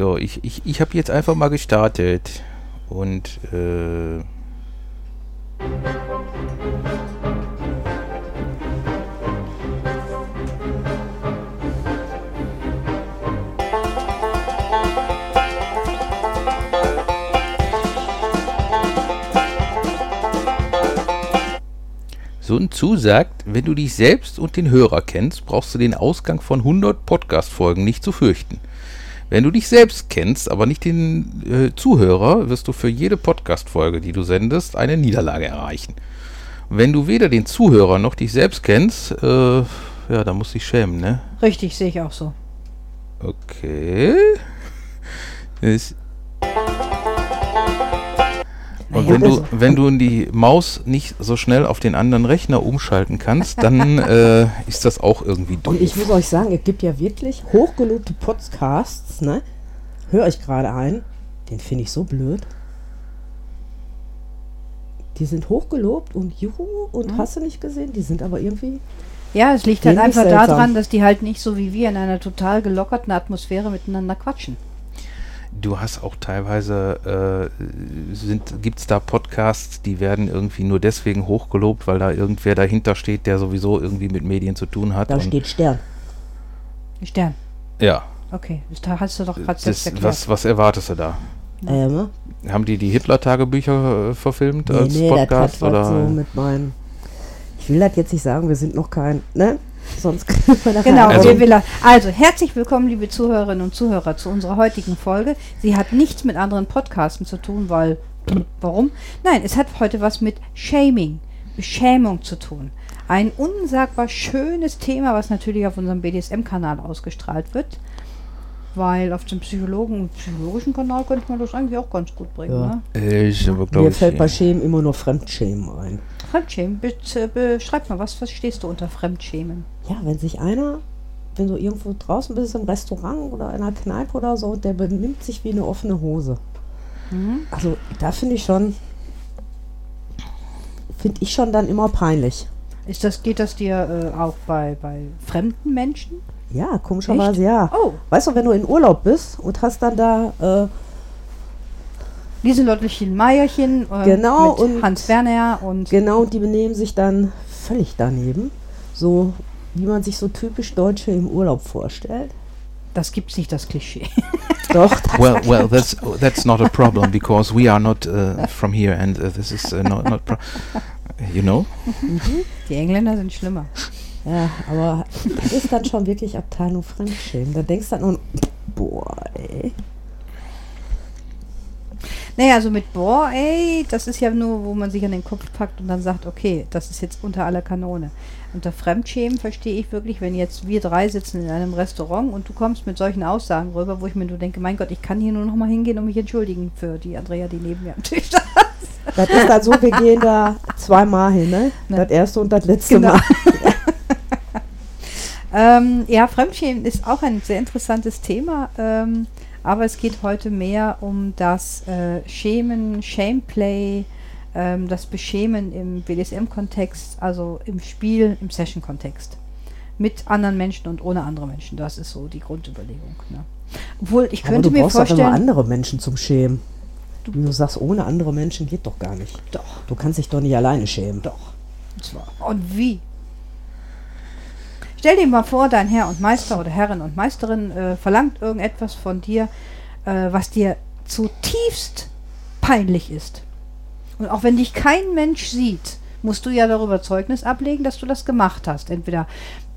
So, ich, ich, ich habe jetzt einfach mal gestartet. Und äh, Sun Tzu sagt, wenn du dich selbst und den Hörer kennst, brauchst du den Ausgang von 100 Podcast-Folgen nicht zu fürchten. Wenn du dich selbst kennst, aber nicht den äh, Zuhörer, wirst du für jede Podcast-Folge, die du sendest, eine Niederlage erreichen. Wenn du weder den Zuhörer noch dich selbst kennst, äh, ja, da musst du dich schämen, ne? Richtig, sehe ich auch so. Okay. Ist und Naja, wenn du, wenn du die Maus nicht so schnell auf den anderen Rechner umschalten kannst, dann äh, ist das auch irgendwie doof. Und ich muss euch sagen, es gibt ja wirklich hochgelobte Podcasts, ne? Höre ich gerade ein. Den finde ich so blöd. Die sind hochgelobt und juhu und hast du nicht gesehen? Die sind aber irgendwie. Ja, es liegt halt einfach seltsam. daran, dass die halt nicht so wie wir in einer total gelockerten Atmosphäre miteinander quatschen. Du hast auch teilweise, äh, gibt es da Podcasts, die werden irgendwie nur deswegen hochgelobt, weil da irgendwer dahinter steht, der sowieso irgendwie mit Medien zu tun hat. Da und- steht Stern. Stern. ja, Okay, da hast du doch gerade selbst das, erklärt. was, was erwartest du da? Ähm, Haben die die Hitler-Tagebücher äh, verfilmt nee, als nee, das Podcast? oder? so mit meinen. Ich will das jetzt nicht sagen, wir sind noch kein, ne? Sonst Genau, Also- also, wir, also herzlich willkommen, liebe Zuhörerinnen und Zuhörer, zu unserer heutigen Folge. Sie hat nichts mit anderen Podcasten zu tun, weil, warum? Nein, es hat heute was mit Shaming, Beschämung zu tun. Ein unsagbar schönes Thema, was natürlich auf unserem BDSM-Kanal ausgestrahlt wird. Weil auf dem Psychologen psychologischen Kanal könnte man das eigentlich auch ganz gut bringen. Ja. Ne? Äh, Ich aber glaube Mir ich. fällt bei Schämen immer nur Fremdschämen ein. Fremdschämen, bitte beschreib mal, was verstehst du unter Fremdschämen? Ja, wenn sich einer, wenn du irgendwo draußen bist im Restaurant oder in einer Kneipe oder so, der benimmt sich wie eine offene Hose. Mhm. Also da finde ich schon, finde ich schon dann immer peinlich. Ist das, geht das dir äh, auch bei, bei fremden Menschen? Ja, komischerweise Echt? ja. Oh, Weißt du, wenn du in Urlaub bist und hast dann da, äh, Lieselottchen Meierchen äh, Genau, mit und- Hans Werner und genau, die benehmen sich dann völlig daneben. So wie man sich so typisch Deutsche im Urlaub vorstellt. das gibt's nicht, das Klischee. Doch, Well, well, that's that's not a problem because we are not uh, from here and uh, this is uh, not not. Pro you know. Die Engländer sind schlimmer. Ja, aber das ist dann schon wirklich Abteilung Fremdschämen. Da denkst du dann, nur, boah, ey. Naja, also mit boah, ey, das ist ja nur, wo man sich an den Kopf packt und dann sagt, okay, das ist jetzt unter aller Kanone. Unter Fremdschämen verstehe ich wirklich, wenn jetzt wir drei sitzen in einem Restaurant und du kommst mit solchen Aussagen rüber, wo ich mir nur denke, mein Gott, ich kann hier nur noch mal hingehen und mich entschuldigen für die Andrea, die neben mir am Tisch saß. Das ist dann so, wir gehen da zweimal hin, ne? Ne. Das erste und das letzte Genau. Mal. Ähm, ja, Fremdschämen ist auch ein sehr interessantes Thema, ähm, aber es geht heute mehr um das äh, Schämen, Shameplay, ähm, das Beschämen im BDSM-Kontext, also im Spiel, im Session-Kontext. Mit anderen Menschen und ohne andere Menschen. Das ist so die Grundüberlegung. Ne? Obwohl, ich Aber könnte du mir brauchst doch immer vorstellen. andere Menschen zum Schämen. Wie du sagst, ohne andere Menschen geht doch gar nicht. Doch, Du kannst dich doch nicht alleine schämen. doch. Und zwar. Und wie? Stell dir mal vor, dein Herr und Meister oder Herrin und Meisterin äh, verlangt irgendetwas von dir, äh, was dir zutiefst peinlich ist. Und auch wenn dich kein Mensch sieht, musst du ja darüber Zeugnis ablegen, dass du das gemacht hast. Entweder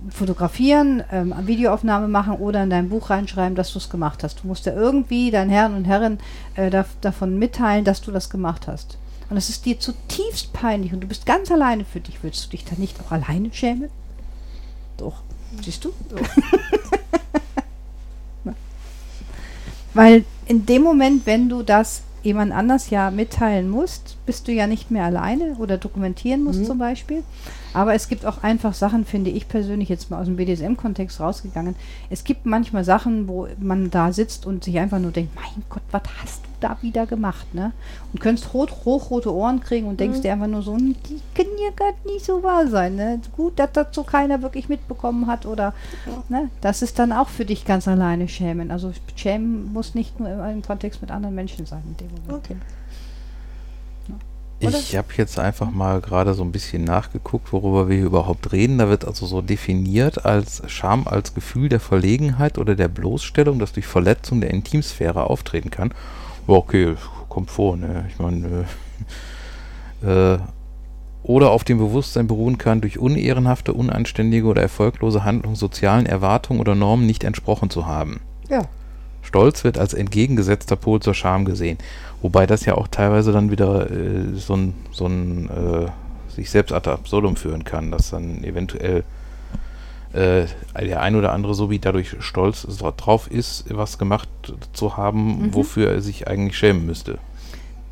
fotografieren, ähm, Videoaufnahme machen oder in dein Buch reinschreiben, dass du es gemacht hast. Du musst ja irgendwie deinen Herren und Herren äh, da, davon mitteilen, dass du das gemacht hast. Und es ist dir zutiefst peinlich und du bist ganz alleine für dich. Willst du dich dann nicht auch alleine schämen? Doch. Siehst du? Na. Weil in dem Moment, wenn du das jemand anders ja mitteilen musst, bist du ja nicht mehr alleine oder dokumentieren musst Mhm. zum Beispiel. Aber es gibt auch einfach Sachen, finde ich persönlich jetzt mal aus dem BDSM-Kontext rausgegangen. Es gibt manchmal Sachen, wo man da sitzt und sich einfach nur denkt, mein Gott, was hast du da wieder gemacht, ne? Und könntest rot, hochrote Ohren kriegen und denkst Mhm. dir einfach nur so, die können ja gar nicht so wahr sein, ne? Gut, dass das so keiner wirklich mitbekommen hat oder, ne? Das ist dann auch für dich ganz alleine schämen. Also schämen muss nicht nur im, im Kontext mit anderen Menschen sein in dem Moment. Okay. Oder? Ich habe jetzt einfach mal gerade so ein bisschen nachgeguckt, worüber wir hier überhaupt reden. Da wird also so definiert als Scham als Gefühl der Verlegenheit oder der Bloßstellung, das durch Verletzung der Intimsphäre auftreten kann. Okay, kommt vor, ne? Ich meine, äh, äh, oder auf dem Bewusstsein beruhen kann, durch unehrenhafte, unanständige oder erfolglose Handlungen sozialen Erwartungen oder Normen nicht entsprochen zu haben. Ja. Stolz wird als entgegengesetzter Pol zur Scham gesehen. Wobei das ja auch teilweise dann wieder äh, so ein, so ein äh, sich selbst ad absurdum führen kann, dass dann eventuell äh, der ein oder andere so wie dadurch stolz drauf ist, was gemacht zu haben, Mhm. wofür er sich eigentlich schämen müsste.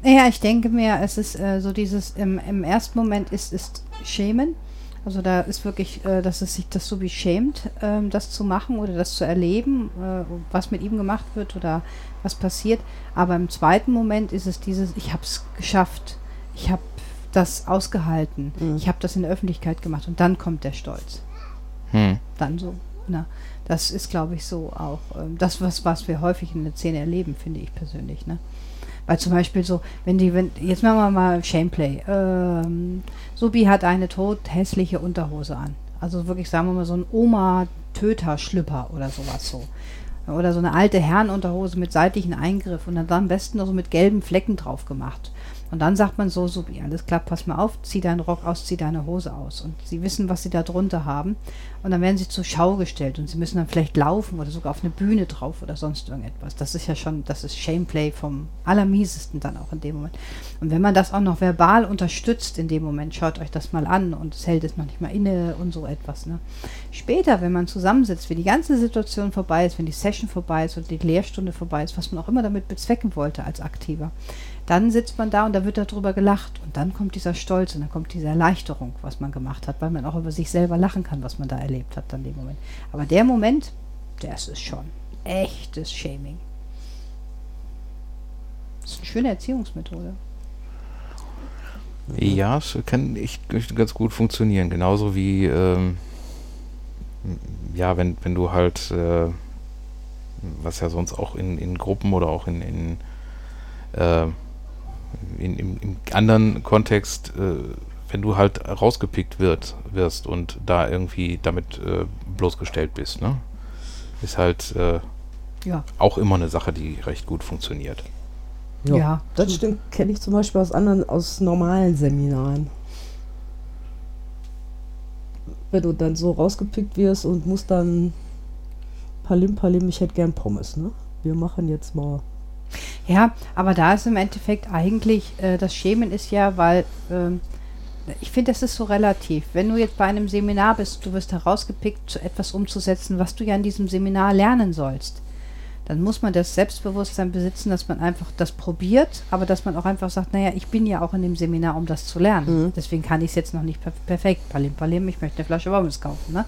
Ja, ich denke mir, es ist äh, so dieses, im, im ersten Moment ist, ist Schämen. Also da ist wirklich, äh, dass es sich das so wie schämt, ähm, das zu machen oder das zu erleben, äh, was mit ihm gemacht wird oder was passiert. Aber im zweiten Moment ist es dieses, ich habe es geschafft, ich habe das ausgehalten, Mhm. ich habe das in der Öffentlichkeit gemacht und dann kommt der Stolz. Hm. Dann so. Na, das ist, glaube ich, so auch ähm, das, was, was wir häufig in der Szene erleben, finde ich persönlich. Ne? Weil zum Beispiel so, wenn die, wenn, jetzt machen wir mal Shameplay. Ähm, Subi hat eine tot hässliche Unterhose an. Also wirklich, sagen wir mal, so ein Oma-Töter-Schlüpper oder sowas so. Oder so eine alte Herrenunterhose mit seitlichen Eingriff und dann am besten noch so mit gelben Flecken drauf gemacht. Und dann sagt man so, Subi, alles klar, pass mal auf, zieh deinen Rock aus, zieh deine Hose aus. Und sie wissen, was sie da drunter haben. Und dann werden sie zur Schau gestellt und sie müssen dann vielleicht laufen oder sogar auf eine Bühne drauf oder sonst irgendetwas. Das ist ja schon, das ist Shameplay vom allermiesesten dann auch in dem Moment. Und wenn man das auch noch verbal unterstützt in dem Moment, schaut euch das mal an und es hält es noch nicht mal inne und so etwas. Ne? Später, wenn man zusammensitzt, wenn die ganze Situation vorbei ist, wenn die Session vorbei ist und die Lehrstunde vorbei ist, was man auch immer damit bezwecken wollte als Aktiver, dann sitzt man da und da wird darüber gelacht und dann kommt dieser Stolz und dann kommt diese Erleichterung, was man gemacht hat, weil man auch über sich selber lachen kann, was man da erlebt hat dann dem Moment. Aber der Moment, das ist schon echtes Shaming. Das ist eine schöne Erziehungsmethode. Ja, es kann echt ganz gut funktionieren. Genauso wie, ähm, ja, wenn, wenn du halt, äh, was ja sonst auch in, in Gruppen oder auch in, in, äh, in im, im anderen Kontext, äh, wenn du halt rausgepickt wird, wirst und da irgendwie damit äh, bloßgestellt bist, ne? Ist halt äh, Ja. auch immer eine Sache, die recht gut funktioniert. Ja. Das stimmt, kenne ich zum Beispiel aus anderen, aus normalen Seminaren. Wenn du dann so rausgepickt wirst und musst dann Palim Palim, ich hätte gern Pommes, ne? Wir machen jetzt mal. Ja, aber da ist im Endeffekt eigentlich, äh, das Schämen ist ja, weil, ähm, ich finde, das ist so relativ. Wenn du jetzt bei einem Seminar bist, du wirst herausgepickt, etwas umzusetzen, was du ja in diesem Seminar lernen sollst, dann muss man das Selbstbewusstsein besitzen, dass man einfach das probiert, aber dass man auch einfach sagt, naja, ich bin ja auch in dem Seminar, um das zu lernen. Mhm. Deswegen kann ich es jetzt noch nicht per perfekt. Palim, palim, ich möchte eine Flasche Pommes kaufen. Ne?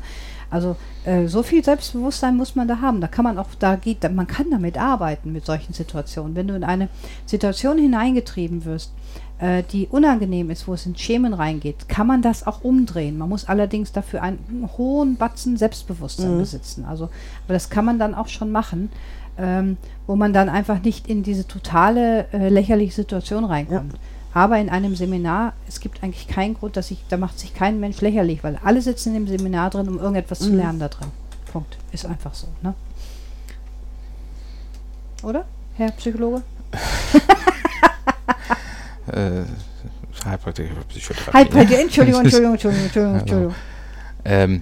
Also äh, so viel Selbstbewusstsein muss man da haben. Da kann man auch, da geht, man kann damit arbeiten mit solchen Situationen. Wenn du in eine Situation hineingetrieben wirst, äh, die unangenehm ist, wo es in Schemen reingeht, kann man das auch umdrehen. Man muss allerdings dafür einen hohen Batzen Selbstbewusstsein Mhm. besitzen. Also, aber das kann man dann auch schon machen, ähm, wo man dann einfach nicht in diese totale äh, lächerliche Situation reinkommt. Aber in einem Seminar, es gibt eigentlich keinen Grund, dass ich, da macht sich kein Mensch lächerlich, weil alle sitzen in dem Seminar drin, um irgendetwas zu Mhm. lernen da drin. Punkt. Ist einfach so, ne? Oder, Herr Psychologe? Äh, Heilpraktiker Psychotherapie. Halt, Entschuldigung, Entschuldigung, Entschuldigung, Entschuldigung, Also, Entschuldigung. Ähm,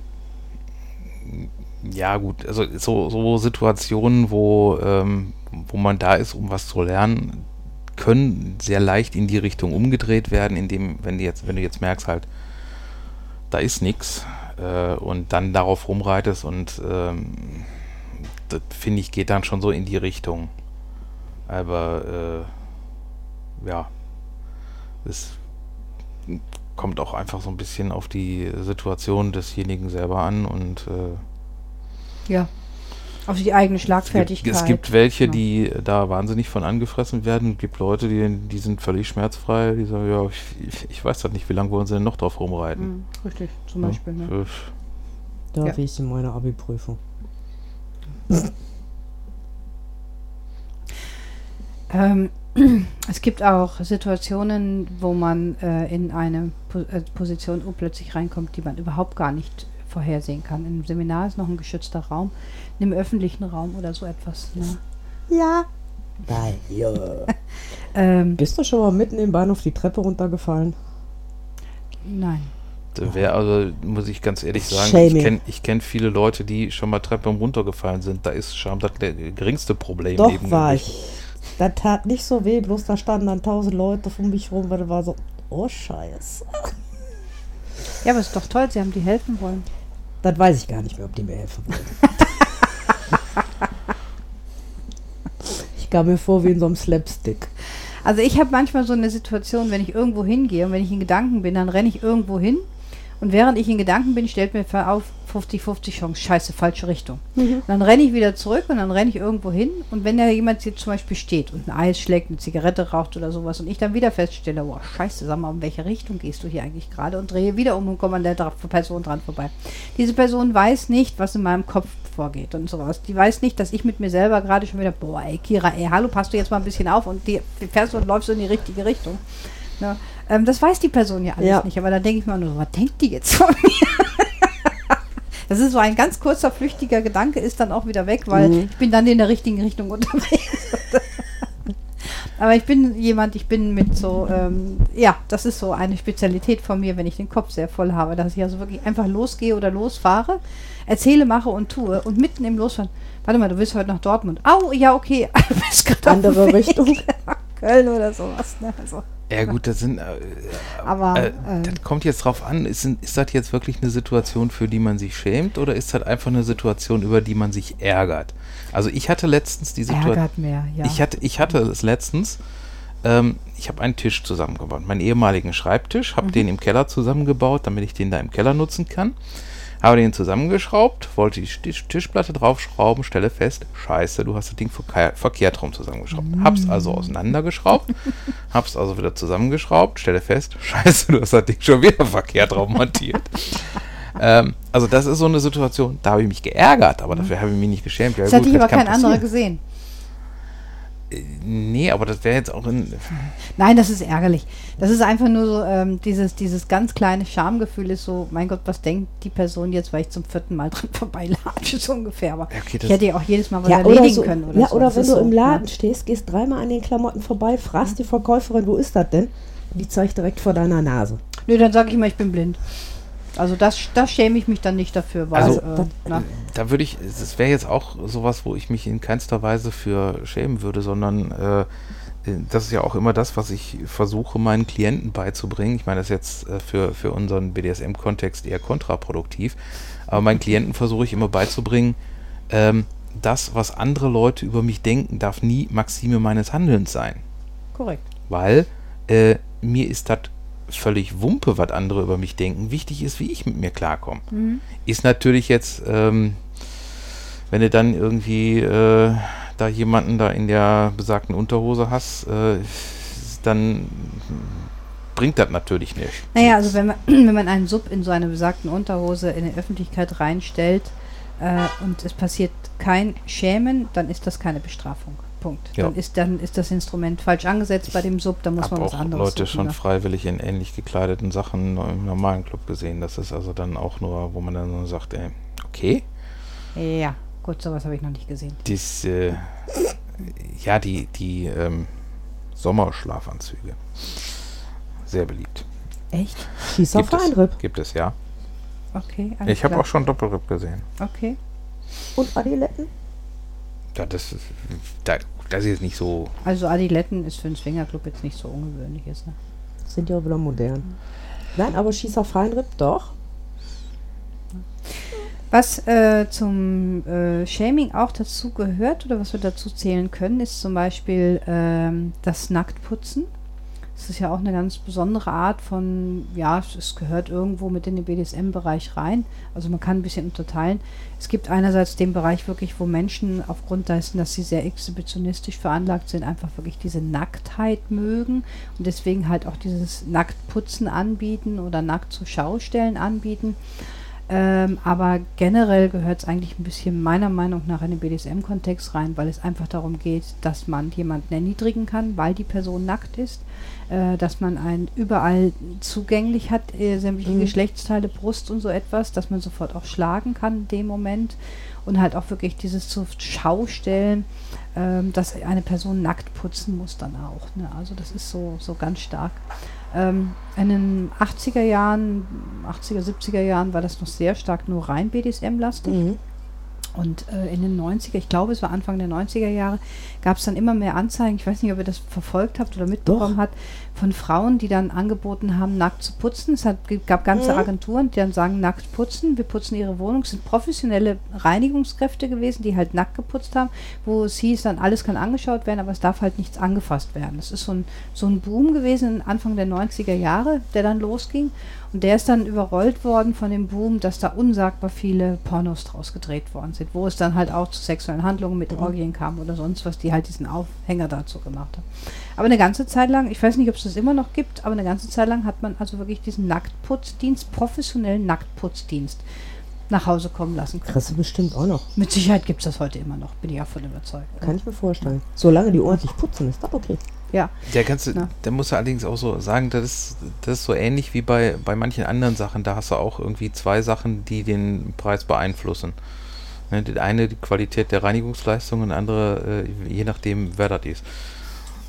ja, gut, also so, so Situationen, wo, ähm, wo man da ist, um was zu lernen, können sehr leicht in die Richtung umgedreht werden, indem, wenn du jetzt, wenn du jetzt merkst, halt, da ist nichts äh, und dann darauf rumreitest und ähm, das finde ich, geht dann schon so in die Richtung. Aber äh, ja, es kommt auch einfach so ein bisschen auf die Situation desjenigen selber an und äh, Ja. Auf die eigene es, gibt, Schlagfertigkeit. es gibt welche, Ja. die da wahnsinnig von angefressen werden. Es gibt Leute, die, die sind völlig schmerzfrei. Die sagen, ja, ich, ich, weiß das nicht, wie lange wollen sie denn noch drauf rumreiten? Mhm, richtig, zum Ja, Beispiel. Ne? äh, Da Ja. wie ich in meiner Abi-Prüfung. Ähm, es gibt auch Situationen, wo man äh, in eine po äh, Position plötzlich reinkommt, die man überhaupt gar nicht vorhersehen kann. Im Seminar ist noch ein geschützter Raum, im öffentlichen Raum oder so etwas. Ne? Ja. Nein, ja. Ähm, Bist du schon mal mitten im Bahnhof die Treppe runtergefallen? nein. Da wäre also, muss ich ganz ehrlich sagen, ich Shaming. kenne ich kenn viele Leute, die schon mal Treppe runtergefallen sind. Da ist Scham das der geringste Problem. Doch, neben war dem- ich. Das tat nicht so weh, bloß da standen dann tausend Leute um mich rum, weil das war so, oh Scheiße. Ja, aber ist doch toll, Sie haben die helfen wollen. Das weiß ich gar nicht mehr, ob die mir helfen wollen. ich kam mir vor wie in so einem Slapstick. Also ich habe manchmal so eine Situation, wenn ich irgendwo hingehe und wenn ich in Gedanken bin, dann renne ich irgendwo hin und während ich in Gedanken bin, stellt mir auf 50-50 Chance, scheiße, falsche Richtung. Und dann renne ich wieder zurück und dann renne ich irgendwo hin und wenn da jemand jetzt zum Beispiel steht und ein Eis schlägt, eine Zigarette raucht oder sowas und ich dann wieder feststelle, boah, scheiße, sag mal, in welche Richtung gehst du hier eigentlich gerade und drehe wieder um und komme an der Person dran vorbei. Diese Person weiß nicht, was in meinem Kopf vorgeht und sowas. Die weiß nicht, dass ich mit mir selber gerade schon wieder, boah, ey, Kira, ey, hallo, passt du jetzt mal ein bisschen auf und die fährst du und läufst in die richtige Richtung. Ne? Ähm, das weiß die Person ja alles Ja. nicht, aber da denke ich mir nur, was denkt die jetzt von mir? Das ist so ein ganz kurzer, flüchtiger Gedanke, ist dann auch wieder weg, weil Mhm. ich bin dann in der richtigen Richtung unterwegs. Aber ich bin jemand, ich bin mit so, ähm, ja, das ist so eine Spezialität von mir, wenn ich den Kopf sehr voll habe, dass ich also wirklich einfach losgehe oder losfahre, erzähle, mache und tue und mitten im Losfahren, warte mal, du willst heute nach Dortmund. Au, ja, okay, bist gerade Andere Richtung. Köln oder sowas. Ne? Also, Ja gut, das sind, äh, aber äh, äh, das kommt jetzt drauf an, ist, ist das jetzt wirklich eine Situation, für die man sich schämt oder ist das einfach eine Situation, über die man sich ärgert? Also ich hatte letztens die Situation, ärgert mehr, ja. ich hatte, ich hatte es letztens, ähm, ich habe einen Tisch zusammengebaut, meinen ehemaligen Schreibtisch, habe den im Keller zusammengebaut, damit ich den da im Keller nutzen kann. Habe den zusammengeschraubt, wollte die Tisch Tischplatte draufschrauben, stelle fest, scheiße, du hast das Ding verke verkehrt rum zusammengeschraubt. Hab's also auseinandergeschraubt, hab's also wieder zusammengeschraubt, stelle fest, scheiße, du hast das Ding schon wieder verkehrt rum montiert. ähm, also das ist so eine Situation, da habe ich mich geärgert, aber dafür habe ich mich nicht geschämt. Ja, das hat gut, dich aber kein anderer gesehen. Nee, aber das wäre jetzt auch in. Nein, das ist ärgerlich. Das ist einfach nur so, ähm, dieses, dieses ganz kleine Schamgefühl ist so, mein Gott, was denkt die Person jetzt, weil ich zum vierten Mal dran vorbeilatsche, so ungefähr. Aber Ja, okay, das- ich hätte ja auch jedes Mal was Ja, oder, erledigen so, können. Oder ja, so. oder Das wenn du so, im Laden Ja. stehst, gehst dreimal an den Klamotten vorbei, fragst die Verkäuferin, wo ist das denn? Die zeigt direkt vor deiner Nase. Nö, dann sage ich mal, ich bin blind. Also das, das schäme ich mich dann nicht dafür, weil Also, äh, na, Da würde ich, das wäre jetzt auch sowas, wo ich mich in keinster Weise für schämen würde, sondern äh, das ist ja auch immer das, was ich versuche, meinen Klienten beizubringen. Ich meine, das ist jetzt äh, für, für unseren BDSM-Kontext eher kontraproduktiv, aber meinen Klienten versuche ich immer beizubringen, ähm, das, was andere Leute über mich denken, darf nie Maxime meines Handelns sein. korrekt. weil äh, mir ist das völlig Wumpe, was andere über mich denken. Wichtig ist, wie ich mit mir klarkomme. Mhm. Ist natürlich jetzt, ähm, wenn du dann irgendwie äh, da jemanden da in der besagten Unterhose hast, äh, dann bringt das natürlich nicht. Naja, also wenn man, wenn man einen Sub in so eine besagten Unterhose in die Öffentlichkeit reinstellt äh, und es passiert kein Schämen, dann ist das keine Bestrafung. Punkt. Ja. Dann, ist, dann ist das Instrument falsch angesetzt bei dem Sub, dann muss man was anderes Leute suchen, schon ne? freiwillig in ähnlich gekleideten Sachen im normalen Club gesehen. Das ist also dann auch nur, wo man dann so sagt, ey, okay, Ja, gut, sowas habe ich noch nicht gesehen. dies, äh, ja, die, die ähm, Sommerschlafanzüge. Sehr beliebt. Echt? Schieß auf Gibt es, Feinripp. gibt es, ja. Okay, alles Ich habe auch schon Doppelripp gesehen. Okay. Und Adiletten? Ja, das, ist, da- das ist jetzt nicht so. Also Adiletten ist für einen Swingerclub jetzt nicht so ungewöhnlich. Ist, ne? Sind ja auch wieder modern. Nein, aber Schieß auf Feinripp, doch. Was äh, zum äh, Shaming auch dazu gehört oder was wir dazu zählen können, ist zum Beispiel ähm, das Nacktputzen. Das ist ja auch eine ganz besondere Art von, ja, es gehört irgendwo mit in den BDSM-Bereich rein. Also man kann ein bisschen unterteilen. Es gibt einerseits den Bereich wirklich, wo Menschen aufgrund dessen, dass sie sehr exhibitionistisch veranlagt sind, einfach wirklich diese Nacktheit mögen und deswegen halt auch dieses Nacktputzen anbieten oder nackt zur Schaustellen anbieten. Ähm, aber generell gehört es eigentlich ein bisschen meiner Meinung nach in den BDSM-Kontext rein, weil es einfach darum geht, dass man jemanden erniedrigen kann, weil die Person nackt ist, äh, dass man einen überall zugänglich hat, äh, sämtliche Mhm. Geschlechtsteile, Brust und so etwas, dass man sofort auch schlagen kann in dem Moment und halt auch wirklich dieses zur Schaustellen, ähm, dass eine Person nackt putzen muss dann auch. Ne? Also das ist so, so ganz stark. Ähm, in den 80er Jahren, 80er, 70er Jahren war das noch sehr stark nur rein BDSM-lastig. Mhm. Und äh, in den 90er, ich glaube, es war Anfang der 90er Jahre, gab es dann immer mehr Anzeigen, ich weiß nicht, ob ihr das verfolgt habt oder mitbekommen habt, von Frauen, die dann angeboten haben, nackt zu putzen. Es hat, gab ganze Mhm. Agenturen, die dann sagen, nackt putzen, wir putzen ihre Wohnung. Es sind professionelle Reinigungskräfte gewesen, die halt nackt geputzt haben, wo es hieß, dann alles kann angeschaut werden, aber es darf halt nichts angefasst werden. Das ist so ein, so ein Boom gewesen Anfang der 90er Jahre, der dann losging. Und der ist dann überrollt worden von dem Boom, dass da unsagbar viele Pornos draus gedreht worden sind, wo es dann halt auch zu sexuellen Handlungen mit Orgien kam oder sonst was, die halt diesen Aufhänger dazu gemacht haben. Aber eine ganze Zeit lang, ich weiß nicht, ob es das immer noch gibt, aber eine ganze Zeit lang hat man also wirklich diesen Nacktputzdienst, professionellen Nacktputzdienst nach Hause kommen lassen können. Kriegst du bestimmt auch noch. Mit Sicherheit gibt es das heute immer noch, bin ich davon überzeugt. Kann ich mir vorstellen. Solange die ordentlich putzen, ist das okay. Ja, Der ganze, Na. der muss allerdings auch so sagen, das ist, das ist so ähnlich wie bei, bei manchen anderen Sachen. Da hast du auch irgendwie zwei Sachen, die den Preis beeinflussen. Ne, die eine die Qualität der Reinigungsleistung und andere, äh, je nachdem, wer das ist.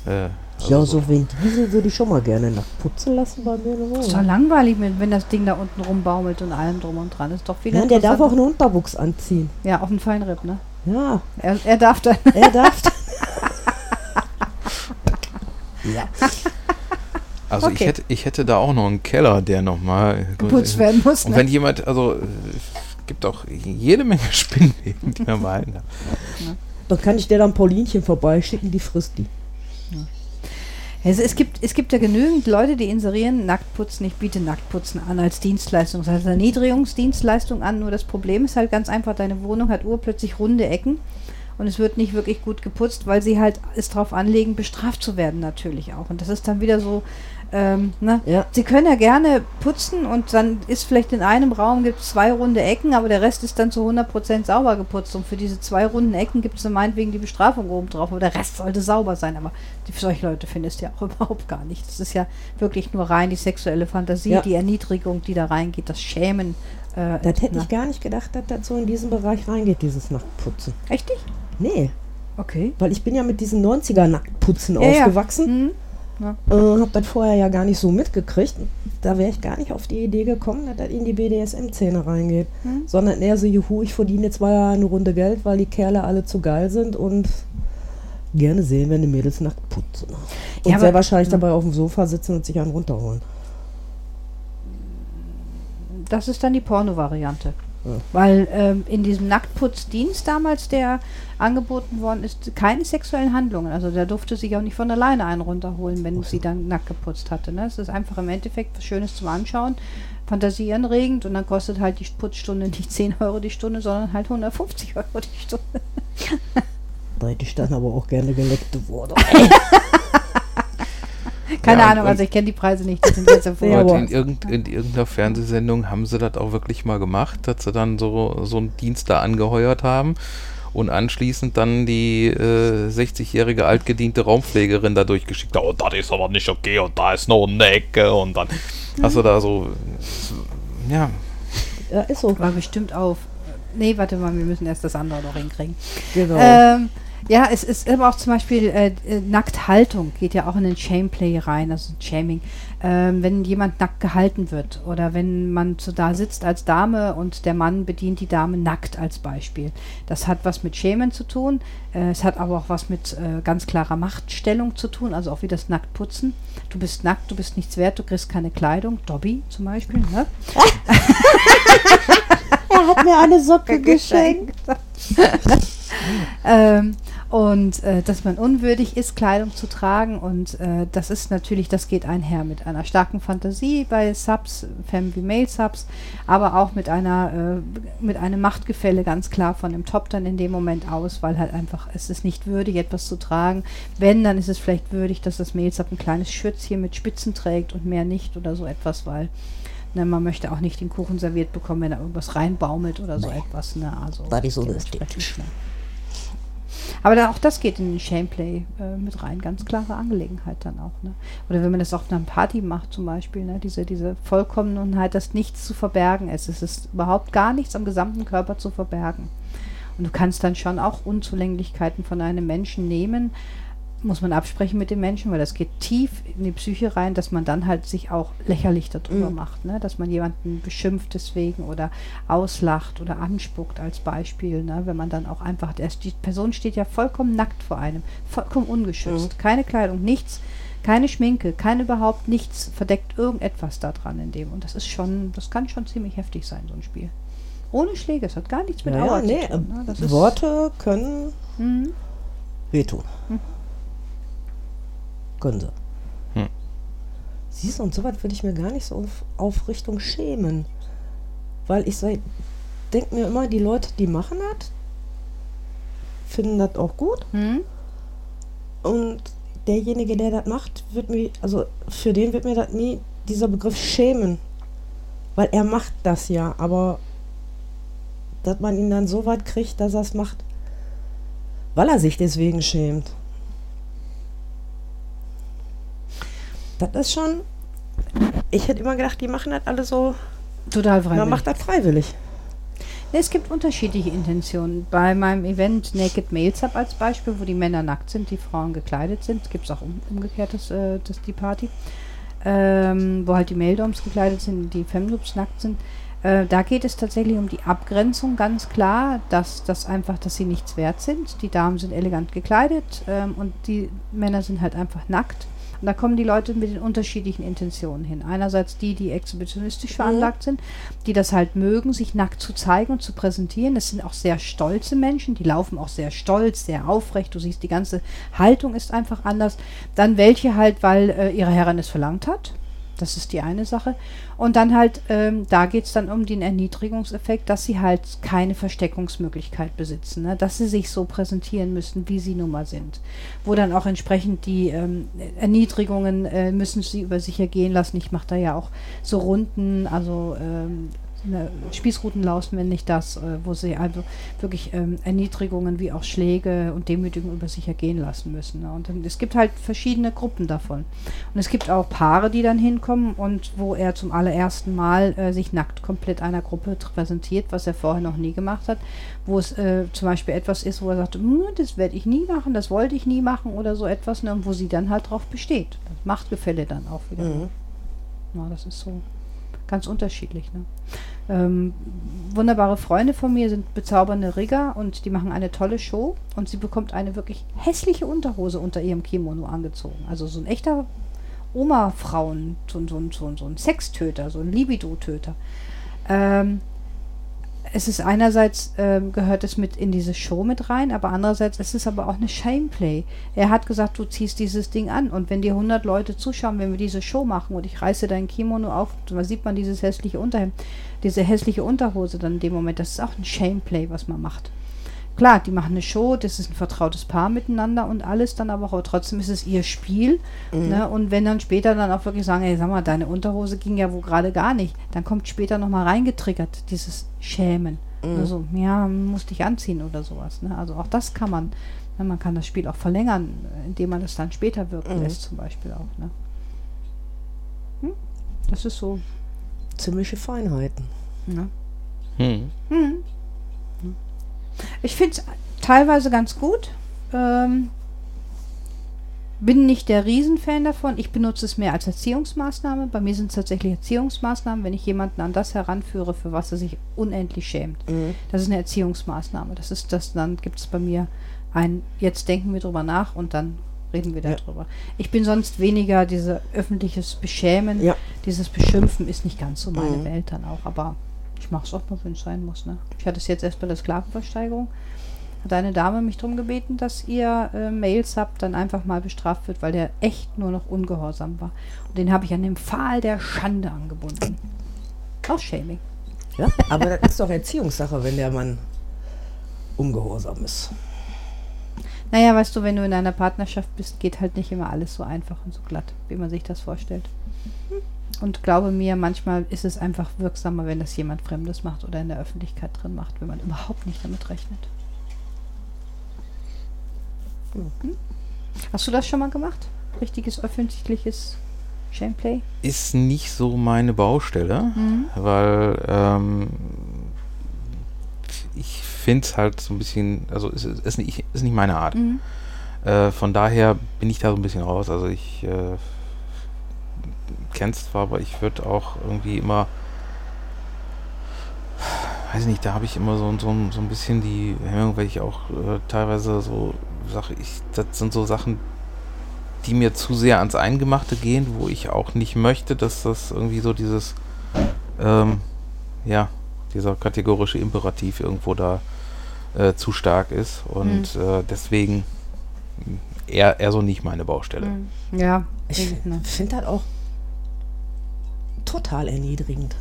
Äh, ja, also so Vin Diesel würde ich schon mal gerne nach putzen lassen bei mir in der ist doch langweilig, wenn wenn das Ding da unten rumbaumelt und allem drum und dran. Ist doch viel Nein, der darf auch einen Unterwuchs anziehen. Ja, auf den Feinripp, ne? Ja, Er, er darf dann. er darf. ja. Also ich, Okay. hätte, ich hätte da auch noch einen Keller, der nochmal geputzt werden muss. Und Ne? wenn jemand, also es gibt auch jede Menge Spinnweben, die man behalten kann. Dann kann ich dir dann Paulinchen vorbeischicken, die frisst die. Also es, gibt, es gibt ja genügend Leute, die inserieren Nacktputzen, ich biete Nacktputzen an als Dienstleistung, das heißt Erniedrigungsdienstleistung an. Nur das Problem ist halt ganz einfach, deine Wohnung hat urplötzlich runde Ecken und es wird nicht wirklich gut geputzt, weil sie halt es drauf anlegen, bestraft zu werden natürlich auch. Und das ist dann wieder so, ähm, ne? Ja. Sie können ja gerne putzen und dann ist vielleicht in einem Raum gibt es zwei runde Ecken, aber der Rest ist dann zu 100% sauber geputzt. Und für diese zwei runden Ecken gibt es meinetwegen die Bestrafung oben drauf, aber der Rest sollte sauber sein. Aber die, solche Leute findest du ja auch überhaupt gar nicht. Das ist ja wirklich nur rein die sexuelle Fantasie, Ja. die Erniedrigung, die da reingeht, das Schämen. Äh, Das hätte na. ich gar nicht gedacht, dass das so in diesen Bereich reingeht, dieses Nacktputzen. Echt nicht? Nee, Okay. weil ich bin ja mit diesen 90er Nacktputzen Ja, ja. aufgewachsen. Mhm. Äh, hab das vorher ja gar nicht so mitgekriegt. Da wäre ich gar nicht auf die Idee gekommen, dass das in die BDSM-Szene reingeht. Hm. Sondern eher so, juhu, ich verdiene jetzt mal eine Runde Geld, weil die Kerle alle zu geil sind und gerne sehen, wenn die Mädels nackt putzen. Und Ja, sehr wahrscheinlich ja. dabei auf dem Sofa sitzen und sich einen runterholen. Das ist dann die Porno-Variante. Weil ähm, in diesem Nacktputzdienst damals, der angeboten worden ist, keine sexuellen Handlungen. Also der durfte sich auch nicht von alleine einen runterholen, wenn sie dann nackt geputzt hatte. Ne? Es ist einfach im Endeffekt was Schönes zum Anschauen, fantasieanregend und dann kostet halt die Putzstunde nicht 10 Euro die Stunde, sondern halt 150 Euro die Stunde. Da hätte ich dann aber auch gerne geleckte Worte. Keine Ja, und- Ahnung, also ich kenne die Preise nicht, die sind jetzt Und in, irgend, in irgendeiner Fernsehsendung haben sie das auch wirklich mal gemacht, dass sie dann so, so einen Dienst da angeheuert haben und anschließend dann die äh, 60-jährige altgediente Raumpflegerin da durchgeschickt. Oh, das ist aber nicht okay und da ist noch eine Ecke und dann hast du da so, ja, Ja, ist so. War bestimmt auf. Nee, warte mal, wir müssen erst das andere noch hinkriegen. Genau. Ähm, ja, es ist aber auch zum Beispiel äh, äh, Nackthaltung geht ja auch in den Shameplay rein, also Shaming. Ähm, wenn jemand nackt gehalten wird oder wenn man so da sitzt als Dame und der Mann bedient die Dame nackt als Beispiel. Das hat was mit Schämen zu tun. Äh, es hat aber auch was mit äh, ganz klarer Machtstellung zu tun, also auch wie das Nacktputzen. Du bist nackt, du bist nichts wert, du kriegst keine Kleidung. Dobby zum Beispiel, ne? er hat mir eine Socke geschenkt. ähm, Und äh, dass man unwürdig ist, Kleidung zu tragen. Und äh, das ist natürlich, das geht einher mit einer starken Fantasie bei Subs, Fem wie Male Subs, aber auch mit einer, äh, mit einem Machtgefälle ganz klar von dem Top dann in dem Moment aus, weil halt einfach, es ist nicht würdig, etwas zu tragen. Wenn, dann ist es vielleicht würdig, dass das Male Sub ein kleines Schürzchen mit Spitzen trägt und mehr nicht oder so etwas, weil ne, man möchte auch nicht den Kuchen serviert bekommen, wenn da irgendwas reinbaumelt oder so etwas. Ne? Also Das ist so ne. Aber da, auch das geht in den Shameplay äh, mit rein. Ganz klare Angelegenheit dann auch. Ne? Oder wenn man das auf einer Party macht zum Beispiel, ne? diese, diese Vollkommenheit, dass nichts zu verbergen ist. Es ist überhaupt gar nichts am gesamten Körper zu verbergen. Und du kannst dann schon auch Unzulänglichkeiten von einem Menschen nehmen, muss man absprechen mit dem Menschen, weil das geht tief in die Psyche rein, dass man dann halt sich auch lächerlich darüber Mhm. macht, ne? dass man jemanden beschimpft deswegen oder auslacht oder anspuckt als Beispiel, ne? wenn man dann auch einfach, die Person steht ja vollkommen nackt vor einem, vollkommen ungeschützt, keine Kleidung, nichts, keine Schminke, kein überhaupt nichts, verdeckt irgendetwas da dran in dem und das ist schon, das kann schon ziemlich heftig sein, so ein Spiel. Ohne Schläge, es hat gar nichts mit Ja, Aua ja, nee, zu tun. Ne? Ist, Worte können Mhm. wehtun. Können sie. Hm. Siehst du, und so weit würde ich mir gar nicht so auf, auf Richtung schämen. Weil ich so, denke mir immer, die Leute, die machen das, finden das auch gut. Mhm. Und derjenige, der das macht, wird mir, also für den wird mir das nie dieser Begriff schämen. Weil er macht das ja, aber dass man ihn dann so weit kriegt, dass er es macht, weil er sich deswegen schämt. Das ist schon. Ich hätte immer gedacht, die machen das alle so. Total freiwillig. Man macht das freiwillig. Es gibt unterschiedliche Intentionen. Bei meinem Event Naked Males Up als Beispiel, wo die Männer nackt sind, die Frauen gekleidet sind, gibt es auch um, umgekehrt das, äh, das, die Party, ähm, wo halt die Male-Doms gekleidet sind, die Femloops nackt sind. Äh, da geht es tatsächlich um die Abgrenzung ganz klar, dass das einfach, dass sie nichts wert sind. Die Damen sind elegant gekleidet ähm, und die Männer sind halt einfach nackt. Und da kommen die Leute mit den unterschiedlichen Intentionen hin. Einerseits die, die exhibitionistisch veranlagt sind, die das halt mögen, sich nackt zu zeigen und zu präsentieren. Das sind auch sehr stolze Menschen, die laufen auch sehr stolz, sehr aufrecht. Du siehst, die ganze Haltung ist einfach anders. Dann welche halt, weil äh, ihre Herrin es verlangt hat. Das ist die eine Sache. Und dann halt, ähm, da geht es dann um den Erniedrigungseffekt, dass sie halt keine Versteckungsmöglichkeit besitzen, ne? dass sie sich so präsentieren müssen, wie sie nun mal sind. Wo dann auch entsprechend die ähm, Erniedrigungen äh, müssen sie über sich ergehen lassen. Ich mache da ja auch so Runden, also ähm, eine Spießrutenlaus nenne ich das, äh, wo sie also wirklich ähm, Erniedrigungen wie auch Schläge und Demütigungen über sich ergehen lassen müssen. Ne? Und es gibt halt verschiedene Gruppen davon. Und es gibt auch Paare, die dann hinkommen und wo er zum allerersten Mal äh, sich nackt komplett einer Gruppe präsentiert, was er vorher noch nie gemacht hat. Wo es äh, zum Beispiel etwas ist, wo er sagt, "Hm, das werde ich nie machen, das wollte ich nie machen oder so etwas, ne? und wo sie dann halt drauf besteht. Das Machtgefälle dann auch wieder. Mhm. Ja, das ist so ganz unterschiedlich. Ne? Ähm, wunderbare Freunde von mir sind bezaubernde Rigger und die machen eine tolle Show und sie bekommt eine wirklich hässliche Unterhose unter ihrem Kimono angezogen. Also so ein echter Oma-Frauen, so, so, so, so ein Sextöter, so ein Libido-Töter. Ähm, es ist einerseits ähm, gehört es mit in diese Show mit rein, aber andererseits ist es aber auch eine Shameplay. Er hat gesagt, du ziehst dieses Ding an und wenn dir 100 Leute zuschauen, wenn wir diese Show machen und ich reiße dein Kimono auf, dann sieht man dieses hässliche Unterhemd, diese hässliche Unterhose dann in dem Moment. Das ist auch ein Shameplay, was man macht. Klar, die machen eine Show, das ist ein vertrautes Paar miteinander und alles dann aber auch, aber trotzdem ist es ihr Spiel. Ne? Und wenn dann später dann auch wirklich sagen, ey, sag mal, deine Unterhose ging ja wo gerade gar nicht, dann kommt später nochmal reingetriggert, dieses Schämen. Also, ja, musste ich anziehen oder sowas. Ne? Also auch das kann man, ne? man kann das Spiel auch verlängern, indem man es dann später wirken Mhm. lässt, zum Beispiel auch. Ne? Hm? Das ist so. Ziemliche Feinheiten. Ne? Hm. Ich finde es teilweise ganz gut. Ähm, bin nicht der Riesenfan davon. Ich benutze es mehr als Erziehungsmaßnahme. Bei mir sind es tatsächlich Erziehungsmaßnahmen, wenn ich jemanden an das heranführe, für was er sich unendlich schämt. Mhm. Das ist eine Erziehungsmaßnahme. Das ist das, dann gibt es bei mir ein, jetzt denken wir drüber nach und dann reden wir Ja. darüber. Ich bin sonst weniger diese öffentliches Beschämen, Ja. dieses Beschimpfen ist nicht ganz so meine Mhm. Welt dann auch, aber ich mache es auch mal, wenn es sein muss. Ne? Ich hatte es jetzt erst bei der Sklavenversteigerung. hat eine Dame mich darum gebeten, dass ihr äh, Mail-Sub dann einfach mal bestraft wird, weil der echt nur noch ungehorsam war. Und den habe ich an den Pfahl der Schande angebunden. Auch Shaming. Ja, aber das ist doch Erziehungssache, wenn der Mann ungehorsam ist. Naja, weißt du, wenn du in einer Partnerschaft bist, geht halt nicht immer alles so einfach und so glatt, wie man sich das vorstellt. Und glaube mir, manchmal ist es einfach wirksamer, wenn das jemand Fremdes macht oder in der Öffentlichkeit drin macht, wenn man überhaupt nicht damit rechnet. Hm? Hast du das schon mal gemacht? Richtiges öffentliches Shameplay? Ist nicht so meine Baustelle, Mhm. weil ähm, ich finde es halt so ein bisschen, also es ist, ist, nicht, ist nicht meine Art. Mhm. Äh, von daher bin ich da so ein bisschen raus. Also ich äh, kenne es zwar, aber ich würde auch irgendwie immer, weiß nicht, da habe ich immer so, so, so ein bisschen die Hemmung, weil ich auch äh, teilweise so sage, ich, das sind so Sachen, die mir zu sehr ans Eingemachte gehen, wo ich auch nicht möchte, dass das irgendwie so dieses, ähm, ja, dieser kategorische Imperativ irgendwo da äh, zu stark ist. Und äh, deswegen eher, eher so nicht meine Baustelle. Mhm. Ja, Ich finde das auch total erniedrigend.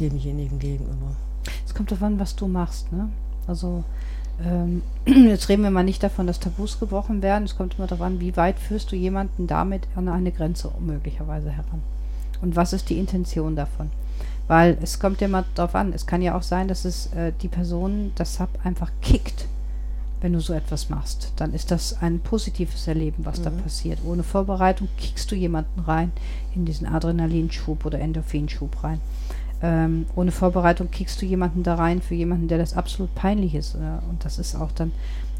Demjenigen gegenüber. Es kommt an, was du machst, ne? Also, ähm, jetzt reden wir mal nicht davon, dass Tabus gebrochen werden. Es kommt immer darauf an, wie weit führst du jemanden damit an eine Grenze möglicherweise heran. Und was ist die Intention davon? Weil es kommt mal darauf an, es kann ja auch sein, dass es äh, die Person das Sub einfach kickt, wenn du so etwas machst. Dann ist das ein positives Erleben, was da Mhm. passiert. Ohne Vorbereitung kickst du jemanden rein in diesen Adrenalinschub oder Endorphinschub rein. Ähm, ohne Vorbereitung kickst du jemanden da rein für jemanden, der das absolut peinlich ist. Äh, und das ist auch dann,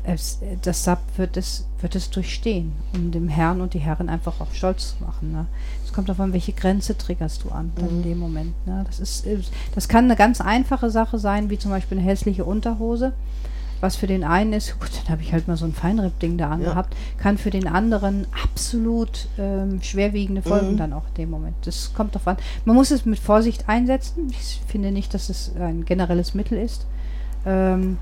es, äh, das Sub wird es, wird es durchstehen, um dem Herrn und die Herren einfach auch stolz zu machen. Ne? Es kommt davon, welche Grenze triggerst du an dann in Mhm. dem Moment. Ne? Das, ist, äh, das kann eine ganz einfache Sache sein, wie zum Beispiel eine hässliche Unterhose. Was für den einen ist, gut, dann habe ich halt mal so ein Feinripp-Ding da angehabt, kann für den anderen absolut ähm, schwerwiegende Folgen Mhm. dann auch in dem Moment. Das kommt drauf an. Man muss es mit Vorsicht einsetzen. Ich finde nicht, dass es ein generelles Mittel ist. Ähm,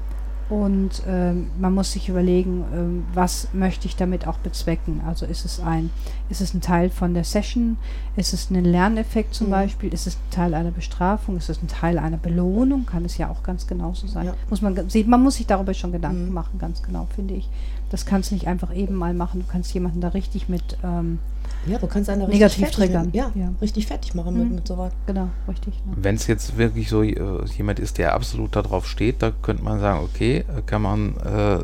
und ähm, man muss sich überlegen, ähm, was möchte ich damit auch bezwecken. Also ist es ein, ist es ein Teil von der Session? Ist es ein Lerneffekt zum Mhm. Beispiel? Ist es ein Teil einer Bestrafung? Ist es ein Teil einer Belohnung? Kann es ja auch ganz genauso sein. Ja. Muss man, sieht, man muss sich darüber schon Gedanken Mhm. machen, ganz genau, finde ich. Das kannst du nicht einfach eben mal machen. Du kannst jemanden da richtig mit, ähm, Ja, du kannst einen Negativ richtig fertig triggern. machen. Ja, Ja. richtig fertig machen mit, Mhm. mit sowas. genau, richtig. Ne? Wenn es jetzt wirklich so äh, jemand ist, der absolut darauf steht, da könnte man sagen, okay, äh, kann man, äh,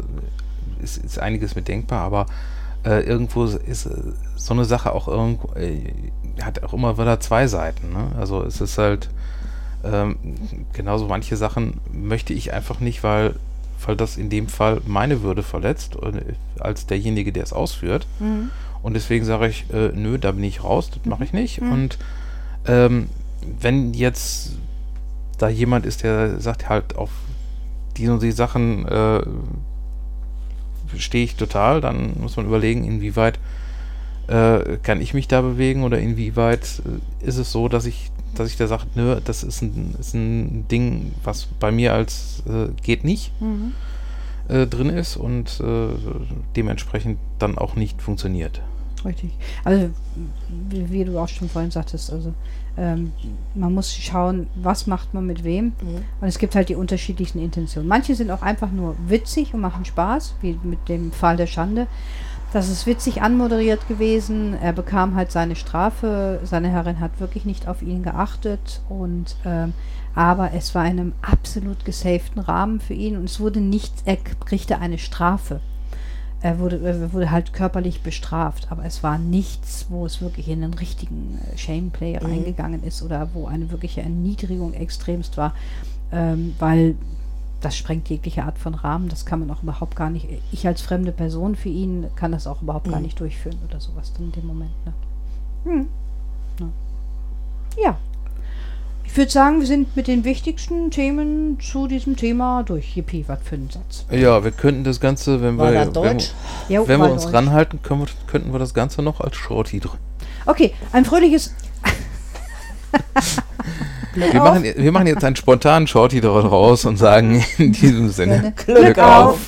ist, ist einiges mit denkbar, aber äh, irgendwo ist äh, so eine Sache auch irgendwo, äh, hat auch immer wieder zwei Seiten. Ne? Also es ist halt, ähm, genauso manche Sachen möchte ich einfach nicht, weil, weil das in dem Fall meine Würde verletzt, als derjenige, der es ausführt. Mhm. Und deswegen sage ich, äh, nö, da bin ich raus, das mache ich nicht. Mhm. Und ähm, wenn jetzt da jemand ist, der sagt halt auf die und die Sachen äh, stehe ich total, dann muss man überlegen, inwieweit äh, kann ich mich da bewegen oder inwieweit äh, ist es so, dass ich, dass ich da sage, nö, das ist ein, ist ein Ding, was bei mir als äh, geht nicht Mhm. äh, drin ist und äh, dementsprechend dann auch nicht funktioniert. Richtig. Also, wie, wie du auch schon vorhin sagtest, also ähm, man muss schauen, was macht man mit wem. Und es gibt halt die unterschiedlichsten Intentionen. Manche sind auch einfach nur witzig und machen Spaß, wie mit dem Fall der Schande. Das ist witzig anmoderiert gewesen. Er bekam halt seine Strafe. Seine Herrin hat wirklich nicht auf ihn geachtet. Und ähm, aber es war in einem absolut gesaften Rahmen für ihn und es wurde nichts, er kriegte eine Strafe. Er wurde, er wurde halt körperlich bestraft, aber es war nichts, wo es wirklich in den richtigen äh, Shameplay Mhm. reingegangen ist oder wo eine wirkliche Erniedrigung extremst war, ähm, weil das sprengt jegliche Art von Rahmen. Das kann man auch überhaupt gar nicht. Ich als fremde Person für ihn kann das auch überhaupt gar Mhm. nicht durchführen oder sowas dann in dem Moment. Ne? Hm. Ja. Ja. Ich würde sagen, wir sind mit den wichtigsten Themen zu diesem Thema durch. Yippie, was für ein Satz. Ja, wir könnten das Ganze, wenn War wir, das wenn? Jo, wenn wir uns Deutsch. ranhalten, können wir, könnten wir das Ganze noch als Shorty drin. Okay, ein fröhliches. Glück Wir auf. machen, wir machen jetzt einen spontanen Shorty daraus und sagen in diesem Sinne Glück auf.